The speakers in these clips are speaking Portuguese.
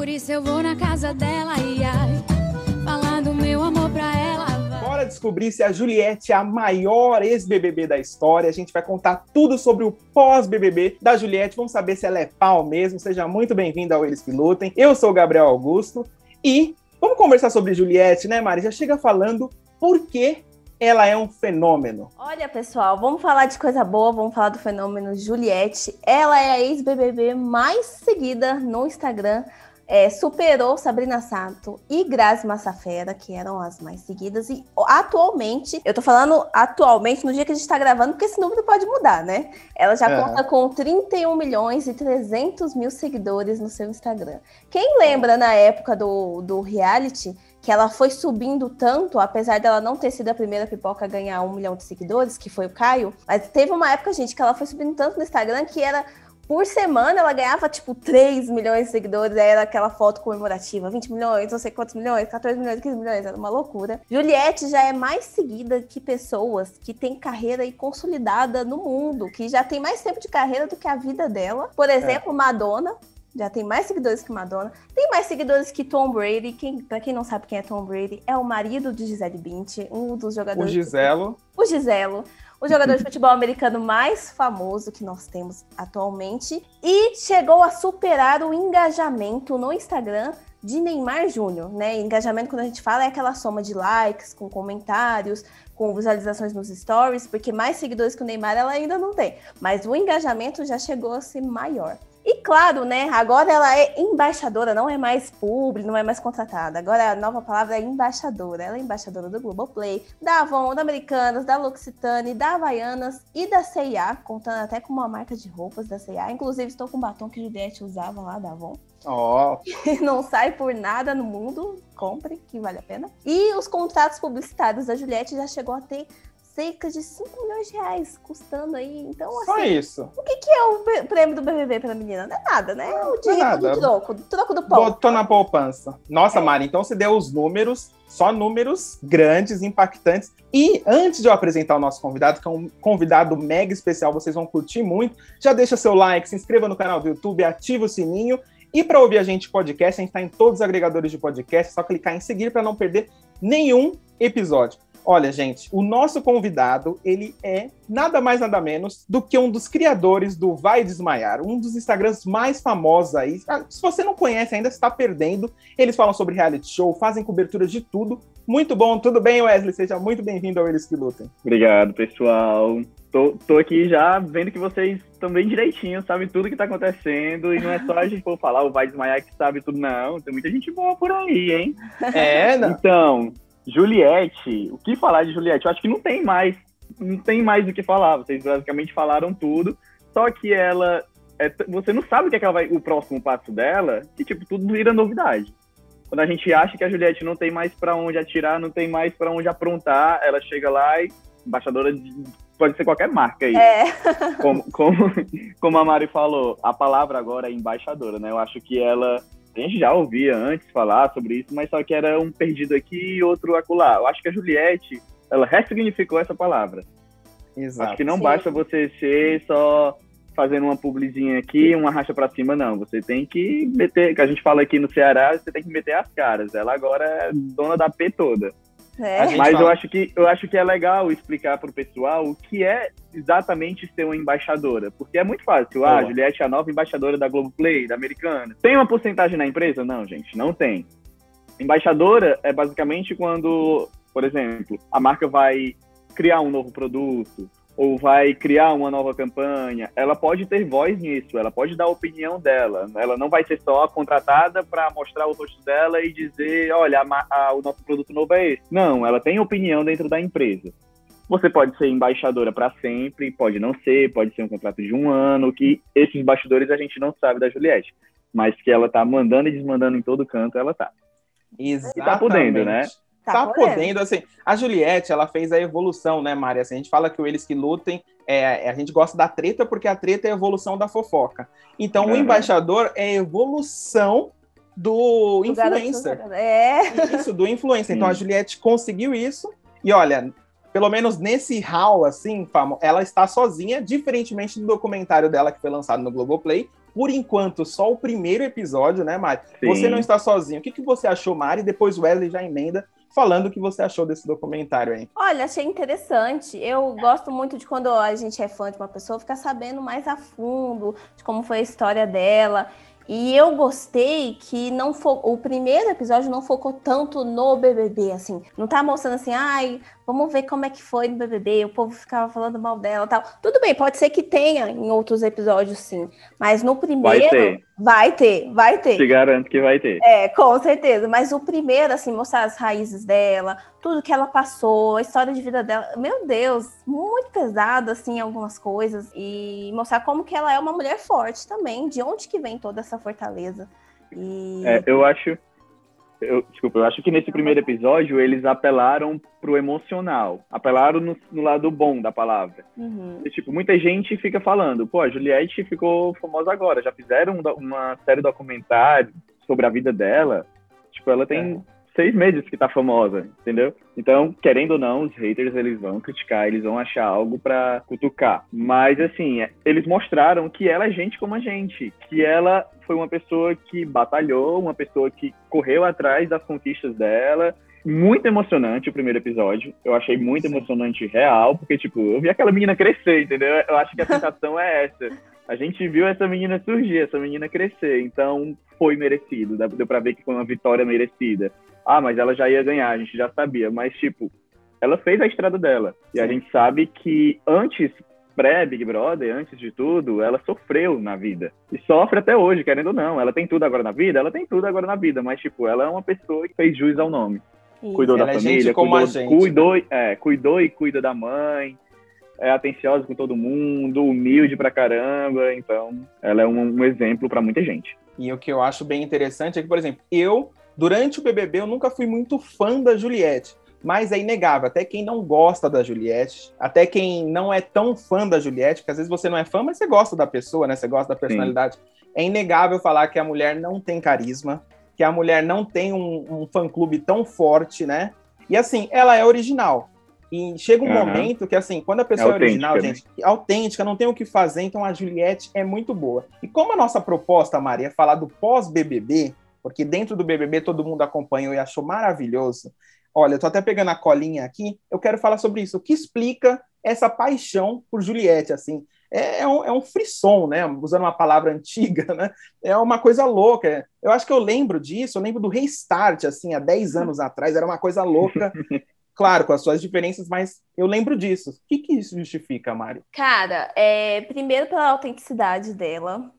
Por isso eu vou na casa dela, e ai, falar do meu amor pra ela. vai. Bora descobrir se a Juliette é a maior ex-BBB da história. A gente vai contar tudo sobre o pós-BBB da Juliette. Vamos saber se ela é pau mesmo. Seja muito bem-vinda ao Eles que Lutem. Eu sou o Gabriel Augusto e vamos conversar sobre Juliette, né, Mari? Já chega falando por que ela é um fenômeno. Olha, pessoal, vamos falar de coisa boa, vamos falar do fenômeno Juliette. Ela é a ex-BBB mais seguida no Instagram. É, superou Sabrina Sato e Grazi Massafera, que eram as mais seguidas. E atualmente, eu tô falando atualmente no dia que a gente tá gravando, porque esse número pode mudar, né? Ela já É. conta com 31 milhões e 300 mil seguidores no seu Instagram. Quem lembra na época do, do reality que ela foi subindo tanto, apesar dela não ter sido a primeira pipoca a ganhar um milhão de seguidores, que foi o Caio, mas teve uma época, gente, que ela foi subindo tanto no Instagram que era. Por semana ela ganhava tipo 3 milhões de seguidores, aí era aquela foto comemorativa, 20 milhões, não sei quantos milhões, 14 milhões, 15 milhões, era uma loucura. Juliette já é mais seguida que pessoas que têm carreira aí consolidada no mundo, que já tem mais tempo de carreira do que a vida dela. Por exemplo, Madonna, já tem mais seguidores que Madonna. Tem mais seguidores que Tom Brady. Quem, pra quem não sabe quem é Tom Brady, é o marido de Gisele Bündchen, um dos O jogadores. Giselo. O Giselo. O jogador de futebol americano mais famoso que nós temos atualmente. E chegou a superar o engajamento no Instagram de Neymar Júnior, né? Engajamento, quando a gente fala, é aquela soma de likes, com comentários, com visualizações nos stories, porque mais seguidores que o Neymar ela ainda não tem. Mas o engajamento já chegou a ser maior. E claro, né? Agora ela é embaixadora, não é mais publi, não é mais contratada. Agora a nova palavra é embaixadora. Ela é embaixadora do Globoplay, da Avon, da Americanas, da L'Occitane, da Havaianas e da C&A, contando até com uma marca de roupas da C&A. Inclusive estou com o batom que Juliette usava lá da Avon. Ó, não sai por nada no mundo, compre, que vale a pena. E os contratos publicitários da Juliette já chegou a ter cerca de 5 milhões de reais, custando aí. Então, só assim, isso. o que, que é o prêmio do BBB pra menina? Não é nada, né? É o dinheiro nada. do troco, do troco do pão. Botou na poupança. Nossa, Mari, então você deu os números, só números grandes, impactantes. E antes de eu apresentar o nosso convidado, que é um convidado mega especial, vocês vão curtir muito, já deixa seu like, se inscreva no canal do YouTube, ativa o sininho. E para ouvir a gente podcast, a gente está em todos os agregadores de podcast, é só clicar em seguir para não perder nenhum episódio. Olha, gente, o nosso convidado, ele é nada mais nada menos do que um dos criadores do Vai Desmaiar, um dos Instagrams mais famosos aí. Ah, Se você não conhece ainda, você está perdendo. Eles falam sobre reality show, fazem coberturas de tudo. Muito bom, tudo bem, Wesley? Seja muito bem-vindo ao Eles que Lutem. Obrigado, pessoal. Tô, tô aqui já vendo que vocês estão bem direitinho, sabem tudo que tá acontecendo. E não é só a gente for falar o Vai Desmaiar que sabe tudo, não. Tem muita gente boa por aí, hein? É, não. Então, Juliette, o que falar de Juliette? Eu acho que não tem mais. Não tem mais o que falar. Vocês basicamente falaram tudo. Só que ela. é você não sabe o que, é que ela vai. O próximo passo dela, que, tipo, tudo vira novidade. Quando a gente acha que a Juliette não tem mais pra onde atirar, não tem mais pra onde aprontar, ela chega lá e. Embaixadora de. Pode ser qualquer marca aí. É, Como, como, como a Mari falou, a palavra agora é embaixadora, né? Eu acho que ela. A gente já ouvia antes falar sobre isso, mas só que era um perdido aqui e outro acolá. Eu acho que a Juliette, ela ressignificou essa palavra. Exato. Acho que não Sim. basta você ser só fazendo uma publizinha aqui, uma racha pra cima, não. Você tem que meter, que a gente fala aqui no Ceará, você tem que meter as caras. Ela agora é dona da P toda. É. Mas eu acho, que, eu acho que é legal explicar pro pessoal o que é exatamente ser uma embaixadora. Porque é muito fácil. Ah, Boa. Juliette é a nova embaixadora da Globoplay, da Americana. Tem uma porcentagem na empresa? Não, gente, não tem. Embaixadora é basicamente quando, por exemplo, a marca vai criar um novo produto ou vai criar uma nova campanha, ela pode ter voz nisso, ela pode dar a opinião dela. Ela não vai ser só contratada para mostrar o rosto dela e dizer, olha, a a- o nosso produto novo é esse. Não, ela tem opinião dentro da empresa. Você pode ser embaixadora para sempre, pode não ser, pode ser um contrato de um ano, que esses bastidores a gente não sabe da Juliette. Mas que ela tá mandando e desmandando em todo canto, ela tá. Exatamente. tá podendo, né? Tá, Tá podendo. podendo, assim. A Juliette, ela fez a evolução, né, Mari? Assim, a gente fala que o Eles que Lutem, é, a gente gosta da treta porque a treta é a evolução da fofoca. Então, o Uhum. embaixador é a evolução do O garoto- influencer. É. Isso, do influencer. Então, a Juliette conseguiu isso. E olha, pelo menos nesse hall, assim, famo- ela está sozinha, diferentemente do documentário dela que foi lançado no Globoplay, por enquanto, só o primeiro episódio, né, Mari? Sim. Você não está sozinho. O que, que você achou, Mari? Depois o Wesley já emenda falando o que você achou desse documentário aí. Olha, achei interessante. Eu gosto muito de quando a gente é fã de uma pessoa, ficar sabendo mais a fundo de como foi a história dela. E eu gostei que não fo... o primeiro episódio não focou tanto no BBB, assim. Não tá mostrando assim, ai, vamos ver como é que foi no BBB, o povo ficava falando mal dela tal. Tudo bem, pode ser que tenha em outros episódios, sim. Mas no primeiro. Vai ter. Vai ter, vai ter. Te garanto que vai ter. É, com certeza. Mas o primeiro, assim, mostrar as raízes dela, tudo que ela passou, a história de vida dela. Meu Deus, muito pesado, assim, algumas coisas. E mostrar como que ela é uma mulher forte também. De onde que vem toda essa fortaleza. E... É, eu acho. Eu, desculpa, eu acho que nesse primeiro episódio eles apelaram pro emocional. Apelaram no, no lado bom da palavra. Uhum. E, tipo, muita gente fica falando, pô, a Juliette ficou famosa agora. Já fizeram um, uma série documentário sobre a vida dela. Tipo, ela tem É. seis meses que tá famosa, entendeu? Então, querendo ou não, os haters eles vão criticar, eles vão achar algo pra cutucar. Mas, assim, é, eles mostraram que ela é gente como a gente. Que ela foi uma pessoa que batalhou, uma pessoa que correu atrás das conquistas dela. Muito emocionante o primeiro episódio. Eu achei muito Sim. emocionante real, porque, tipo, eu vi aquela menina crescer, entendeu? Eu acho que a sensação é essa. A gente viu essa menina surgir, essa menina crescer. Então, foi merecido. Deu pra ver que foi uma vitória merecida. Ah, mas ela já ia ganhar, a gente já sabia. Mas, tipo, ela fez a estrada dela. E a Sim. gente sabe que antes, pré-Big Brother, antes de tudo, ela sofreu na vida. E sofre até hoje, querendo ou não. Ela tem tudo agora na vida? Ela tem tudo agora na vida. Mas, tipo, ela é uma pessoa que fez jus ao nome. Isso. Cuidou Ela da é família, gente como cuidou, a gente, cuidou, é, cuidou e cuida da mãe. É atenciosa com todo mundo, humilde pra caramba. Então, ela é um, um exemplo pra muita gente. E o que eu acho bem interessante é que, por exemplo, eu, durante o BBB, eu nunca fui muito fã da Juliette. Mas é inegável, até quem não gosta da Juliette, até quem não é tão fã da Juliette, porque às vezes você não é fã, mas você gosta da pessoa, né? Você gosta da personalidade. É inegável falar que a mulher não tem carisma, que a mulher não tem um, um fã-clube tão forte, né? E assim, ela é original. E chega um Aham. momento que, assim, quando a pessoa é, autêntica, original, né? gente, autêntica, não tem o que fazer, então a Juliette é muito boa. E como a nossa proposta, Maria, é falar do pós-BBB, porque dentro do BBB todo mundo acompanhou e achou maravilhoso. Olha, eu tô até pegando a colinha aqui, eu quero falar sobre isso. O que explica essa paixão por Juliette, assim? É, é um, é um frisson, né? Usando uma palavra antiga, né? É uma coisa louca. Eu acho que eu lembro disso, eu lembro do Restart, assim, há 10 anos atrás, era uma coisa louca. Claro, com as suas diferenças, mas eu lembro disso. O que, que isso justifica, Mário? Cara, é, primeiro pela autenticidade dela.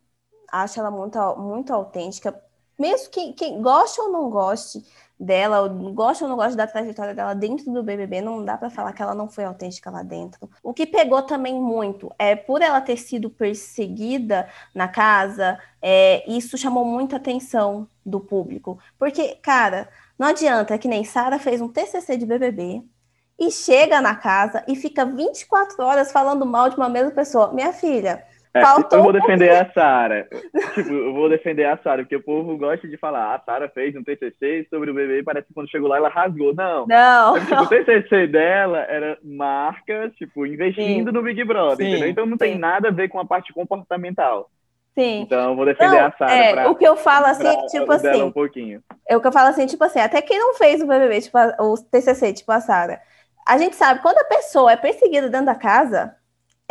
Acho ela muito, muito autêntica. Mesmo quem, quem goste ou não goste dela, ou goste ou não goste da trajetória dela dentro do BBB, não dá pra falar que ela não foi autêntica lá dentro. O que pegou também muito é por ela ter sido perseguida na casa, é, isso chamou muita atenção do público. Porque, cara, não adianta que nem Sara fez um TCC de BBB e chega na casa e fica 24 horas falando mal de uma mesma pessoa. Minha filha, É, Faltou eu vou um defender a Sara. tipo, eu vou defender a Sara, porque o povo gosta de falar, a Sara fez um TCC sobre o bebê e parece que quando chegou lá ela rasgou. Não. não. Tipo, o TCC dela era marca, tipo, investindo Sim. no Big Brother, Sim, entendeu? Então não tem sim. nada a ver com a parte comportamental. Sim. Então eu vou defender Não, a Sara é, pra, o que eu falo assim, pra tipo dela um assim, pouquinho. é o que eu falo assim, tipo assim, até quem não fez o BBB, tipo, a- o TCC, tipo a Sara, a gente sabe, quando a pessoa é perseguida dentro da casa,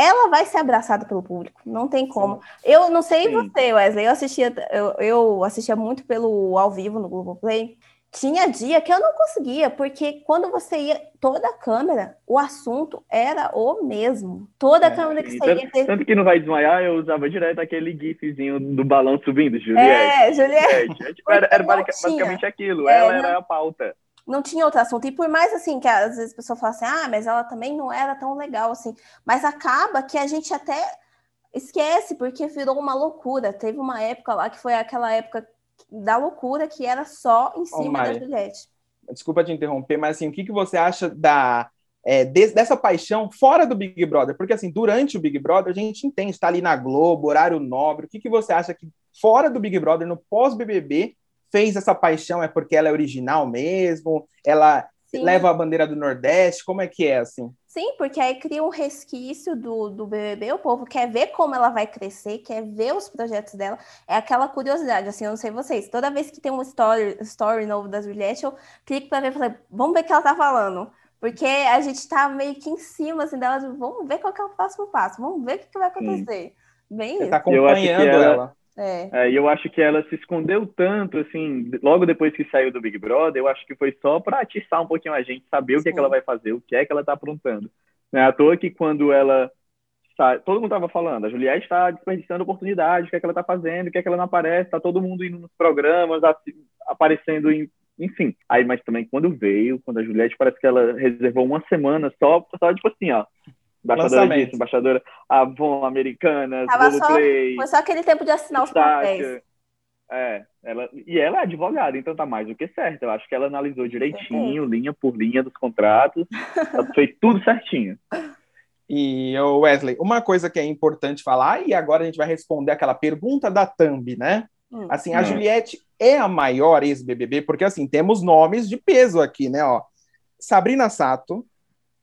ela vai ser abraçada pelo público, não tem como. Eu não sei Sim. você, Wesley, eu assistia, eu, eu assistia muito pelo ao vivo no Globoplay, tinha dia que eu não conseguia, porque quando você ia, toda a câmera, o assunto era o mesmo. Toda a É, câmera que Sim, você ia tanto, ter... tanto que não vai desmaiar, eu usava direto aquele gifzinho do balão subindo, Juliette. É, Juliette. Juliette. É, tipo, era, era basicamente aquilo, É, ela era a pauta. Não tinha outro assunto. E por mais assim, que às vezes a pessoa fala assim, ah, mas ela também não era tão legal assim. Mas acaba que a gente até esquece, porque virou uma loucura. Teve uma época lá que foi aquela época da loucura que era só em cima da Mari. Juliette. Desculpa te interromper, mas assim, o que, que você acha da é, des- dessa paixão fora do Big Brother? Porque assim, durante o Big Brother, a gente entende, está ali na Globo, horário nobre. O que, que você acha que fora do Big Brother, no pós-BBB, fez essa paixão? É porque ela é original mesmo? Ela Sim. leva a bandeira do Nordeste? Como é que é, assim? Sim, porque aí cria um resquício do, do BBB, o povo quer ver como ela vai crescer, quer ver os projetos dela, é aquela curiosidade, assim, eu não sei vocês, toda vez que tem um story, story novo da Juliette, eu clico para ver, falei, vamos ver o que ela tá falando, porque a gente tá meio que em cima, assim, dela, vamos ver qual que é o próximo passo, vamos ver o que, que vai acontecer. Bem Você isso. tá Eu acho que acompanhando ela- ela. É. É, e eu acho que ela se escondeu tanto, assim, logo depois que saiu do Big Brother, eu acho que foi só pra atiçar um pouquinho a gente, saber o que, é que Sim. ela vai fazer, o que é que ela tá aprontando. Não é à toa que quando ela sai, todo mundo tava falando, a Juliette está desperdiçando oportunidade, o que é que ela tá fazendo, o que é que ela não aparece, tá todo mundo indo nos programas, aparecendo em. Enfim. Aí, mas também quando veio, quando a Juliette parece que ela reservou uma semana só, só tipo assim, ó. Embaixadora Lançamento. disso, embaixadora Avon, Americanas, Tava só- Globoplay. Foi só aquele tempo de assinar os papéis. É, ela, e ela é advogada, então tá mais do que certo. Eu acho que ela analisou direitinho, linha por linha dos contratos, ela fez tudo certinho. E Wesley, uma coisa que é importante falar, e agora a gente vai responder aquela pergunta da Thumb, né? Hum. Assim, a Hum. Juliette é a maior ex-BBB, porque assim, temos nomes de peso aqui, né? Ó, Sabrina Sato,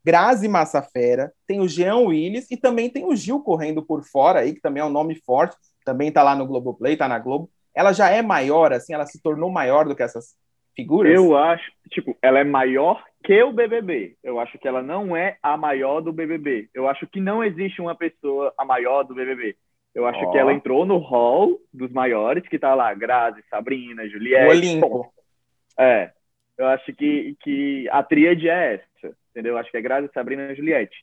Grazi Massafera, tem o Jean Willis e também tem o Gil correndo por fora aí, que também é um nome forte, também tá lá no Globoplay, tá na Globo. Ela já é maior, assim, ela se tornou maior do que essas figuras? Eu acho, tipo, ela é maior que o BBB. Eu acho que ela não é a maior do BBB. Eu acho que não existe uma pessoa a maior do BBB. Eu acho Ó. que ela entrou no hall dos maiores, que tá lá, Grazi, Sabrina, Juliette. o Olimpo. É. Eu acho que, que a tríade é essa, entendeu? Eu acho que é Grazi, Sabrina e Juliette.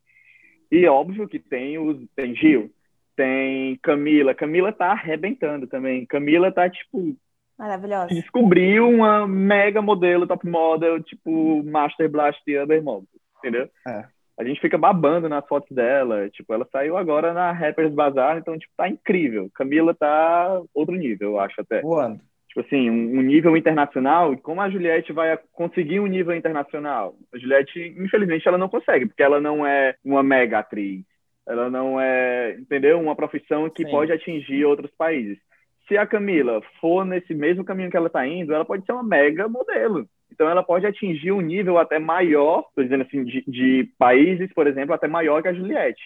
E óbvio que tem os tem Gil, tem Camila. Camila tá arrebentando também. Camila tá, tipo, Maravilhosa. descobriu uma mega modelo, top model, tipo Master Blast e Amber Mob, entendeu? É. A gente fica babando nas fotos dela, tipo, ela saiu agora na Rappers Bazaar, então, tipo, tá incrível. Camila tá outro nível, eu acho até. Voando. Tipo assim, um, nível internacional, e como a Juliette vai conseguir um nível internacional? A Juliette, infelizmente, ela não consegue, porque ela não é uma mega atriz. Ela não é, entendeu? Uma profissão que Sim. pode atingir outros países. Se a Camila for nesse mesmo caminho que ela está indo, ela pode ser uma mega modelo. Então ela pode atingir um nível até maior, tô dizendo assim, de, de países, por exemplo, até maior que a Juliette.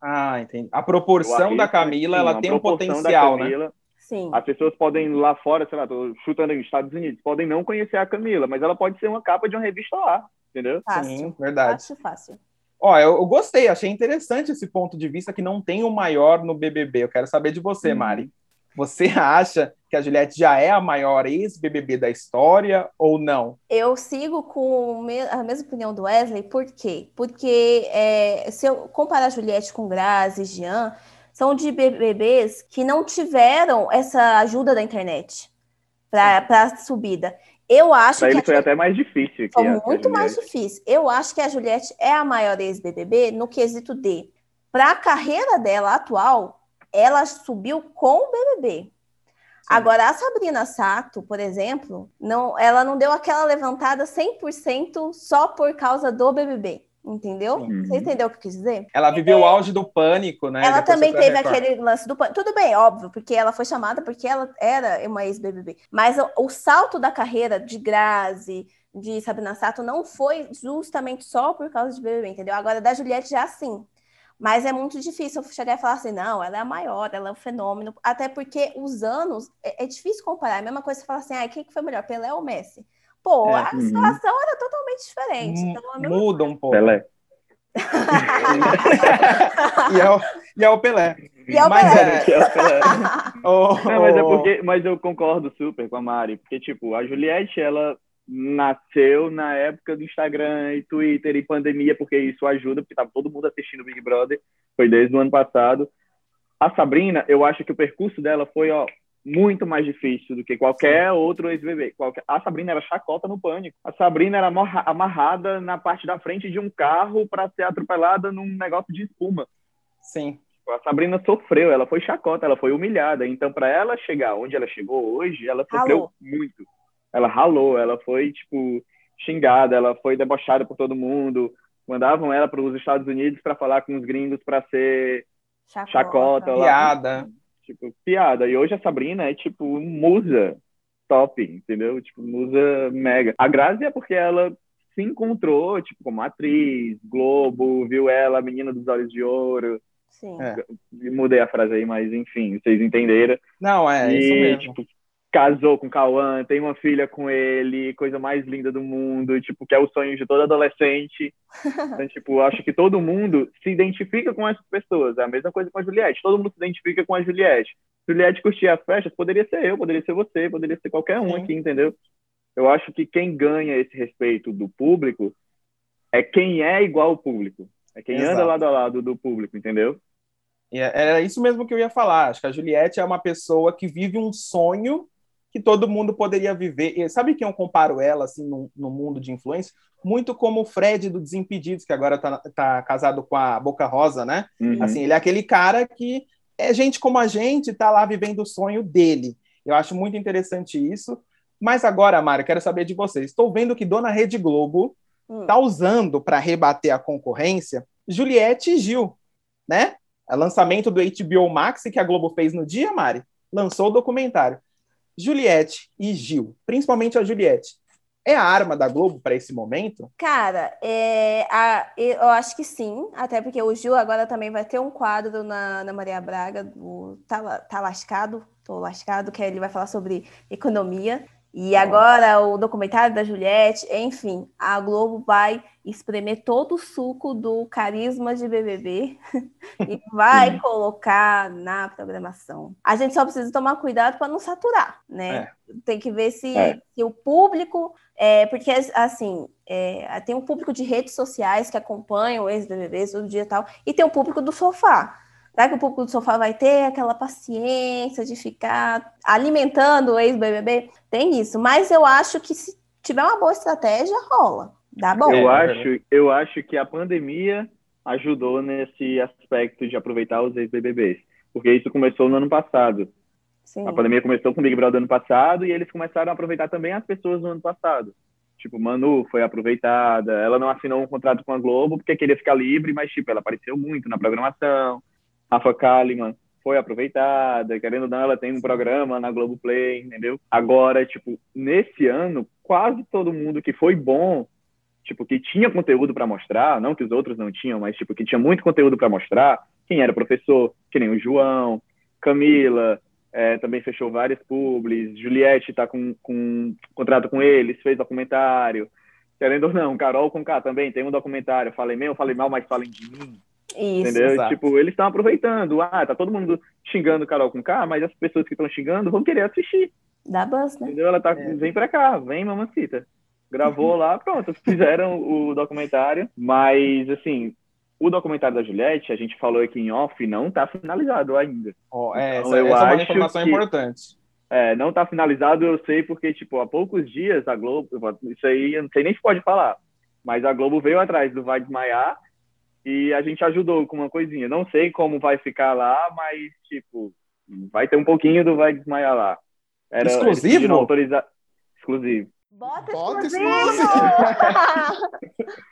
Ah, entendi. A proporção da Camila, ela tem um proporção da potencial, né? Sim. as pessoas podem lá fora, sei lá, tô chutando nos Estados Unidos, podem não conhecer a Camila, mas ela pode ser uma capa de uma revista lá, entendeu? Fácil. Sim, verdade. Fácil, fácil. Ó, eu, eu gostei, achei interessante esse ponto de vista que não tem o maior no BBB. Eu quero saber de você, Uhum. Mari. Você acha que a Juliette já é a maior ex-BBB da história ou não? Eu sigo com a mesma opinião do Wesley, por quê? Porque é, se eu comparar a Juliette com Grazi e Jean, são de BBBs que não tiveram essa ajuda da internet para a subida. Eu acho Pra que ele foi até mais difícil. que Foi muito mais difícil. Eu acho que a Juliette é a maior ex-BBB no quesito de, para a carreira dela atual, ela subiu com o BBB. Agora, a Sabrina Sato, por exemplo, não, ela não deu aquela levantada 100% só por causa do BBB, entendeu? Você entendeu o que eu quis dizer? Ela viveu o auge do pânico, né? Ela Depois também teve aquele lance do pânico. Tudo bem, óbvio, porque ela foi chamada porque ela era uma ex-BBB. Mas o, o salto da carreira de Grazi, de Sabrina Sato, não foi justamente só por causa de BBB, entendeu? Agora, da Juliette já sim. Mas é muito difícil eu chegar e falar assim, não, ela é a maior, ela é um fenômeno. Até porque os anos, é, é difícil comparar. É a mesma coisa você falar assim, ah, quem que foi melhor, Pelé ou Messi? Pô, É, a uhum. situação era totalmente diferente. Então, é Muda um pouco. Pelé. e, é o, e é o Pelé. E é o Mas Pelé. é- Que é o Pelé. Ô, Não, mas é porque, mas eu concordo super com a Mari, porque tipo, a Juliette, ela nasceu na época do Instagram e Twitter e pandemia, porque isso ajuda, porque tava todo mundo assistindo Big Brother, foi desde o ano passado. A Sabrina, eu acho que o percurso dela foi, ó, muito mais difícil do que qualquer outro ex-bebê. Qualquer... A Sabrina era chacota no pânico. A Sabrina era amarrada na parte da frente de um carro para ser atropelada num negócio de espuma. Sim. A Sabrina sofreu, ela foi chacota, ela foi humilhada. Então, para ela chegar onde ela chegou hoje, ela sofreu Ralou. muito. Ela ralou, ela foi, tipo, xingada, ela foi debochada por todo mundo. Mandavam ela para os Estados Unidos para falar com os gringos para ser chacota. lá. Piada. Tipo, piada. E hoje a Sabrina é, tipo, musa top, entendeu? Tipo, musa mega. A Grazi é porque ela se encontrou, tipo, como atriz, Globo, viu ela, menina dos olhos de ouro. Sim. É. Mudei a frase aí, mas enfim, vocês entenderam. Não, é, isso e, mesmo. tipo, casou com o Cauã, tem uma filha com ele, coisa mais linda do mundo, tipo, que é o sonho de todo adolescente. Então, tipo, acho que todo mundo se identifica com essas pessoas. É a mesma coisa com a Juliette. Todo mundo se identifica com a Juliette. Juliette curtia as festas, poderia ser eu, poderia ser você, poderia ser qualquer um Sim. aqui, entendeu? Eu acho que quem ganha esse respeito do público é quem é igual ao público. É quem Exato. anda lado a lado do público, entendeu? E é- Era isso mesmo que eu ia falar. Acho que a Juliette é uma pessoa que vive um sonho que todo mundo poderia viver. E sabe quem eu comparo ela, assim, no, no mundo de influência? Muito como o Fred do Desimpedidos, que agora tá, tá casado com a Boca Rosa, né? Uhum. Assim, ele é aquele cara que é gente como a gente, tá lá vivendo o sonho dele. Eu acho muito interessante isso. Mas agora, Mário, quero saber de vocês. Estou vendo que Dona Rede Globo Hum. está usando para rebater a concorrência Juliette e Gil, né? O lançamento do HBO Max que a Globo fez no dia, Mari, lançou o documentário. Juliette e Gil, principalmente a Juliette, é a arma da Globo para esse momento? Cara, é, a- eu acho que sim, até porque o Gil agora também vai ter um quadro na, na Maria Braga, o tá, tá Lascado, Tô Lascado, que ele vai falar sobre economia. E agora o documentário da Juliette, enfim, a Globo vai espremer todo o suco do carisma de BBB e vai colocar na programação. A gente só precisa tomar cuidado para não saturar, né? Tem que ver se, É. se o público é, porque, assim, é, tem um público de redes sociais que acompanha o ex-BBB todo dia e tal, e tem o público do sofá. Será que o público do sofá vai ter aquela paciência de ficar alimentando o ex-BBB? Tem isso, mas eu acho que se tiver uma boa estratégia, rola. Dá bom. Eu É, acho, eu acho que a pandemia ajudou nesse aspecto de aproveitar os ex-BBBs. Porque isso começou no ano passado. Sim. A pandemia começou com o Big Brother ano passado e eles começaram a aproveitar também as pessoas no ano passado. Tipo, Manu foi aproveitada, ela não assinou um contrato com a Globo porque queria ficar livre, mas, tipo, ela apareceu muito na programação. Rafa Kalimann foi aproveitada, querendo ou não, ela tem um programa na Globoplay, entendeu? Agora, tipo, nesse ano, quase todo mundo que foi bom, tipo, que tinha conteúdo para mostrar, não que os outros não tinham, mas, tipo, que tinha muito conteúdo para mostrar, quem era professor, que nem o João, Camila, é, também fechou várias publis. Juliette está com, com contrato com eles, fez documentário. Querendo ou não, Carol com K também tem um documentário. Falei bem ou falei mal, mas falem de mim. Isso. entendeu? exato. Tipo, eles estão aproveitando. Ah, tá todo mundo xingando Carol com K, mas as pessoas que estão xingando vão querer assistir. Dá buzz, né? Entendeu? Ela tá, É. vem pra cá, vem, mamacita. Gravou lá, pronto, fizeram o documentário. Mas, assim, o documentário da Juliette, a gente falou aqui em off, não tá finalizado ainda. Ó, é, Então, essa, eu essa é uma acho informação que- importante. É, não tá finalizado, eu sei, porque, tipo, há poucos dias a Globo, isso aí eu não sei nem se pode falar, mas a Globo veio atrás do Vai Desmaiar e a gente ajudou com uma coisinha. Não sei como vai ficar lá, mas, tipo, vai ter um pouquinho do Vai Desmaiar lá. Era, Exclusivo? autoriza- Exclusivo. Bota Bota exclusivo!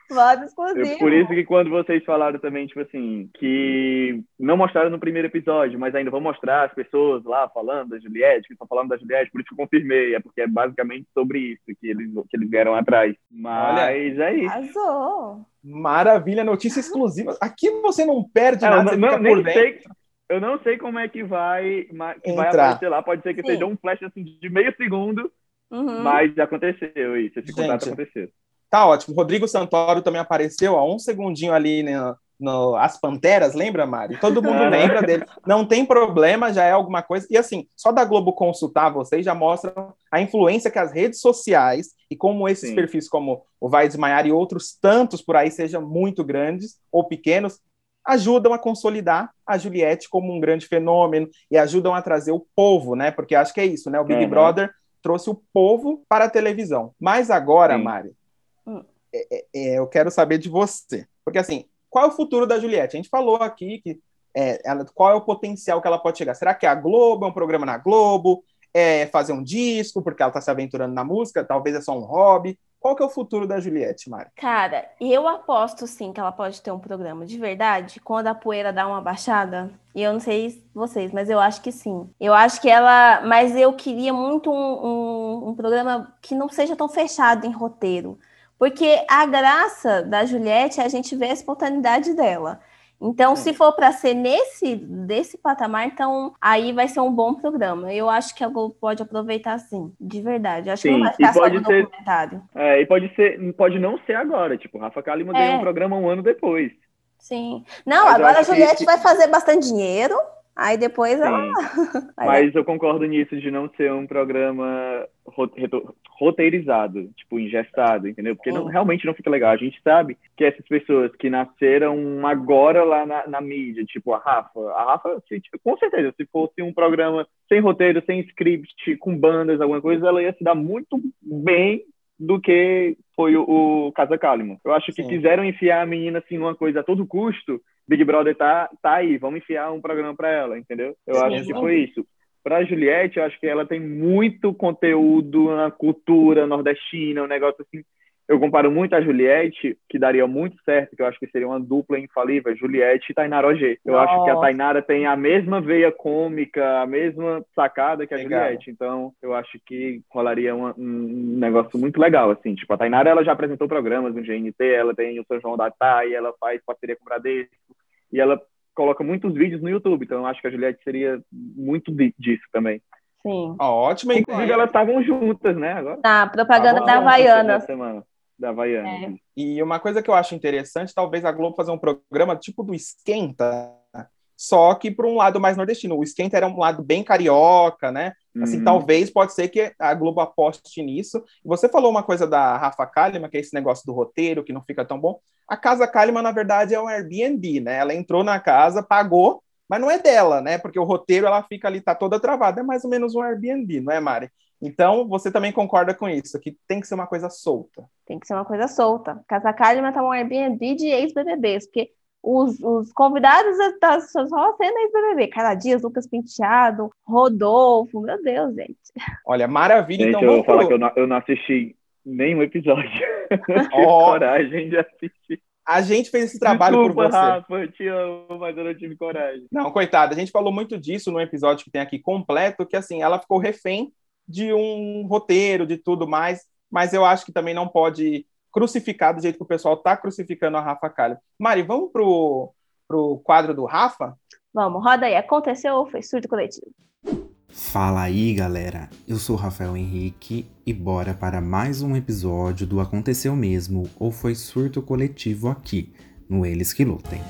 Bota exclusivo! Eu- por isso que quando vocês falaram também, tipo assim, que não mostraram no primeiro episódio, mas ainda vão mostrar as pessoas lá falando da Juliette, que estão falando da Juliette, por isso que eu confirmei, é porque é basicamente sobre isso que eles, que eles vieram atrás. Mas é isso. Arrasou! Maravilha, notícia exclusiva. Aqui você não perde É, eu nada, não, não- sei, eu não sei como é que vai, que vai Entrar. aparecer lá, pode ser que Sim. seja um flash assim, de meio segundo, Uhum. mas aconteceu isso, esse contrato Gente, aconteceu. Tá ótimo. Rodrigo Santoro também apareceu, ó, um segundinho ali no, no As Panteras, lembra, Mari? Todo mundo lembra dele. Não tem problema, já é alguma coisa. E assim, só da Globo consultar vocês já mostra a influência que as redes sociais e como esses Sim. perfis como o Vai Desmaiar e outros tantos por aí, sejam muito grandes ou pequenos, ajudam a consolidar a Juliette como um grande fenômeno e ajudam a trazer o povo, né? Porque acho que é isso, né? O Big Uhum. Brother trouxe o povo para a televisão. Mas agora, Sim. Mari, Hum. é, é, eu quero saber de você. Porque, assim, qual é o futuro da Juliette? A gente falou aqui que é, ela- qual é o potencial que ela pode chegar. Será que é a Globo, é um programa na Globo? É fazer um disco, porque ela está se aventurando na música? Talvez é só um hobby? Qual que é o futuro da Juliette, Mari? Cara, eu aposto sim que ela pode ter um programa de verdade quando a poeira dá uma baixada. E eu não sei vocês, mas eu acho que sim. Eu acho que ela. Mas eu queria muito um, um- um programa que não seja tão fechado em roteiro. Porque a graça da Juliette é a gente ver a espontaneidade dela. Então, se for para ser nesse desse patamar, então aí vai ser um bom programa. Eu acho que a Globo pode aproveitar sim, de verdade. Acho que não Sim, vai ficar só no ser- documentário. É, e pode ser, pode não ser agora. Tipo, Rafa Kalimann É. ganhou um programa um ano depois. Sim. Não, Mas agora a acho que- Juliette vai fazer bastante dinheiro, aí depois ela Sim. Mas eu concordo nisso de não ser um programa roteirizado, tipo, ingestado, entendeu? Porque não- realmente não fica legal. A gente sabe que essas pessoas que nasceram agora lá na, na mídia, tipo a Rafa, a Rafa, se- tipo, com certeza, se fosse um programa sem roteiro, sem script, com bandas, alguma coisa, ela ia se dar muito bem do que foi o, o Casa Kalimann. Eu acho que Sim. quiseram enfiar a menina assim numa coisa a todo custo. Big Brother tá, tá aí, vamos enfiar um programa pra ela, entendeu? Eu Sim. acho que foi isso. Pra Juliette, eu acho que ela tem muito conteúdo na cultura nordestina, um negócio assim. Eu comparo muito a Juliette, que daria muito certo, que eu acho que seria uma dupla infalível, Juliette e Tainara Ogê. Eu acho que a Nossa. Tainara tem a mesma veia cômica, a mesma sacada que a Legal. Juliette. Então, eu acho que rolaria uma- um negócio muito legal, assim. Tipo, a Tainara, ela já apresentou programas no GNT, ela tem o São João da Thay, ela faz parceria com o Bradesco, e ela coloca muitos vídeos no YouTube. Então, eu acho que a Juliette seria muito di- disso também. Sim. Ó, ótima Inclusive, elas estavam juntas, né? Agora. Na propaganda Tá da. Essa semana. Da Havaiana. É. E uma coisa que eu acho interessante, talvez a Globo fazer um programa tipo do Esquenta, só que para um lado mais nordestino. O Esquenta era um lado bem carioca, né? Assim, Uhum. talvez pode ser que a Globo aposte nisso. Você falou uma coisa da Rafa Kalimann, que é esse negócio do roteiro, que não fica tão bom. A casa Kalimann, na verdade, é um Airbnb, né? Ela entrou na casa, pagou, mas não é dela, né? Porque o roteiro ela fica ali, tá toda travada. É mais ou menos um Airbnb, não é, Mari? Então, você também concorda com isso, que tem que ser uma coisa solta. Tem que ser uma coisa solta. Casa Kalimann tá um Airbnb de ex-BBBs, porque os, os convidados tá só sendo ex-BBB. Cara Dias, Lucas Penteado, Rodolfo, meu Deus, gente. Olha, maravilha. Gente, então, eu vou falar pro- que eu não, eu não assisti nenhum episódio. Ó. coragem de assistir. A gente fez esse trabalho Desculpa, por você. Rafa, eu te amo, mas eu não tive coragem. Não, coitada, a gente falou muito disso no episódio que tem aqui completo, que assim, ela ficou refém de um roteiro, de tudo mais, mas eu acho que também não pode crucificar do jeito que o pessoal tá crucificando a Rafa Kalimann. Mari, vamos pro, pro quadro do Rafa? Vamos, roda aí. Aconteceu ou foi surto coletivo? Fala aí, galera. Eu sou Rafael Henrique e bora para mais um episódio do Aconteceu Mesmo ou Foi Surto Coletivo aqui, no Eles Que Lutem.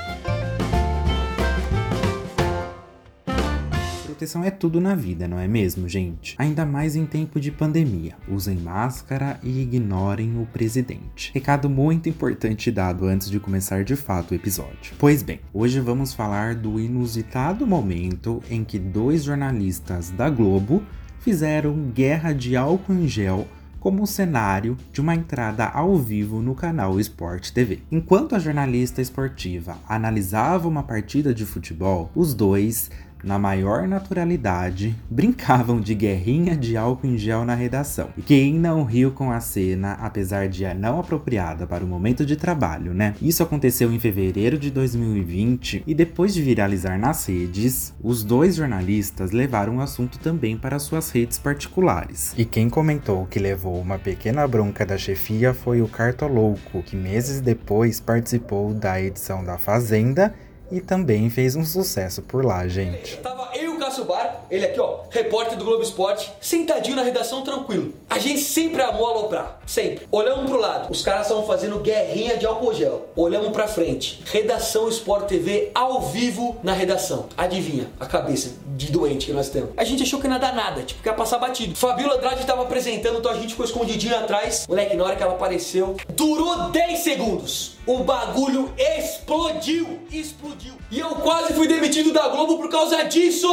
Proteção é tudo na vida, não é mesmo, gente? Ainda mais em tempo de pandemia. Usem máscara e ignorem o presidente. Recado muito importante dado antes de começar de fato o episódio. Pois bem, hoje vamos falar do inusitado momento em que dois jornalistas da Globo fizeram guerra de álcool em gel como cenário de uma entrada ao vivo no canal Sport TV. Enquanto a jornalista esportiva analisava uma partida de futebol, os dois na maior naturalidade, brincavam de guerrinha de álcool em gel na redação. E quem não riu com a cena, apesar de não apropriada para o momento de trabalho, né? Isso aconteceu em fevereiro de 2020 e depois de viralizar nas redes, os dois jornalistas levaram o assunto também para suas redes particulares. E quem comentou que levou uma pequena bronca da chefia foi o Cartolouco, que meses depois participou da edição da Fazenda e também fez um sucesso por lá, gente. Tava eu e o Cássio Bar, ele aqui ó, repórter do Globo Esporte, sentadinho na redação tranquilo. A gente sempre amou aloprar, sempre. Olhamos pro lado, os caras estavam fazendo guerrinha de álcool gel. Olhamos pra frente, redação Sport TV ao vivo na redação. Adivinha a cabeça de doente que nós temos. A gente achou que não ia dar nada, tipo, que ia passar batido. Fabiola Andrade tava apresentando, então a gente ficou escondidinho atrás. Moleque, na hora que ela apareceu, durou 10 segundos. O bagulho explodiu, explodiu. E eu quase fui demitido da Globo por causa disso.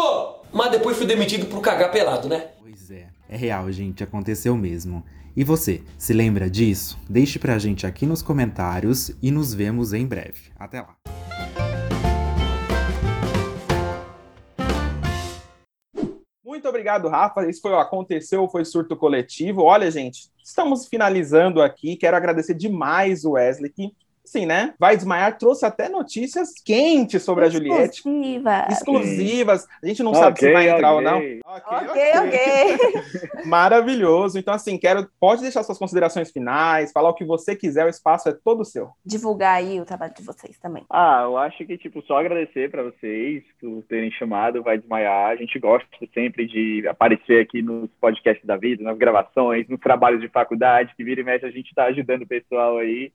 Mas depois fui demitido por cagar pelado, né? Pois é, é real, gente, aconteceu mesmo. E você, se lembra disso? Deixe pra gente aqui nos comentários e nos vemos em breve. Até lá. Muito obrigado, Rafa. Isso foi o Aconteceu, foi surto coletivo. Olha, gente, estamos finalizando aqui. Quero agradecer demais o Wesley, que Sim, né? Vai Desmaiar trouxe até notícias quentes sobre a Juliette. Exclusiva. Exclusivas. A gente não sabe se vai entrar ou ok. não. Ok, ok. Maravilhoso. Então, assim, quero. Pode deixar suas considerações finais, falar o que você quiser, o espaço é todo seu. Divulgar aí o trabalho de vocês também. Ah, eu acho que, tipo, só agradecer pra vocês por terem chamado Vai Desmaiar. A gente gosta sempre de aparecer aqui nos podcasts da vida, nas gravações, nos trabalhos de faculdade, que vira e mexe a gente tá ajudando o pessoal aí.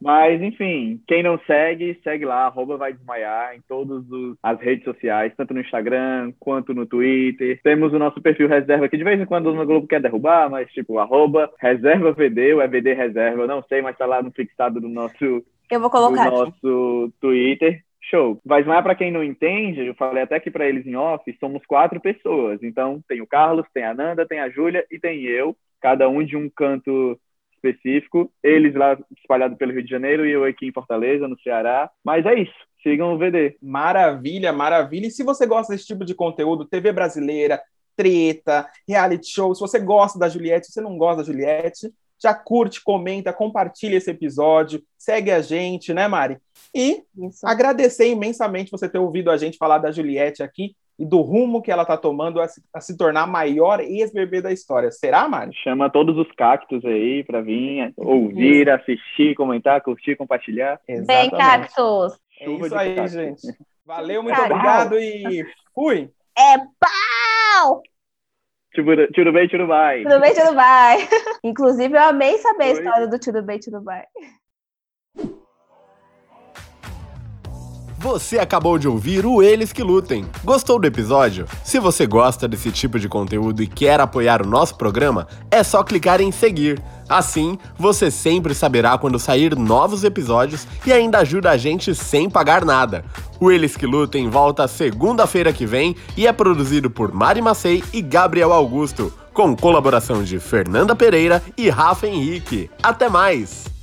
Mas, enfim, quem não segue, segue lá, arroba vai desmaiar em todas as redes sociais, tanto no Instagram quanto no Twitter. Temos o nosso perfil reserva, que de vez em quando o Globo quer derrubar, mas tipo, arroba reserva VD, ou é VD reserva, eu não sei, mas tá lá no fixado do nosso, Eu vou do colocar aqui. nosso Twitter. Show. Vai desmaiar para quem não entende, eu falei até aqui para eles em off, somos quatro pessoas. Então tem o Carlos, tem a Nanda, tem a Júlia e tem eu, cada um de um canto específico. Eles lá espalhados pelo Rio de Janeiro e eu aqui em Fortaleza, no Ceará. Mas é isso. Sigam o VD. Maravilha, maravilha. E se você gosta desse tipo de conteúdo, TV brasileira, treta, reality show, se você gosta da Juliette, se você não gosta da Juliette, já curte, comenta, compartilha esse episódio, segue a gente, né, Mari? E Isso. agradecer imensamente você ter ouvido a gente falar da Juliette aqui e do rumo que ela está tomando a se, a se tornar a maior ex-bebê da história. Será, Mari? Chama todos os cactos aí para vir ouvir, assistir, comentar, curtir, compartilhar. Bem, cactos. É Chuva isso aí, cactos. gente. Valeu, muito obrigado e fui! É pau! Tchuru bem, tchuru vai. Tudo bem, tudo vai. Inclusive, eu amei saber a história do tudo bem, tudo vai. Você acabou de ouvir o Eles que Lutem. Gostou do episódio? Se você gosta desse tipo de conteúdo e quer apoiar o nosso programa, é só clicar em seguir. Assim, você sempre saberá quando sair novos episódios e ainda ajuda a gente sem pagar nada. O Eles que Lutem volta segunda-feira que vem e é produzido por Mari Macei e Gabriel Augusto, com colaboração de Fernanda Pereira e Rafa Henrique. Até mais!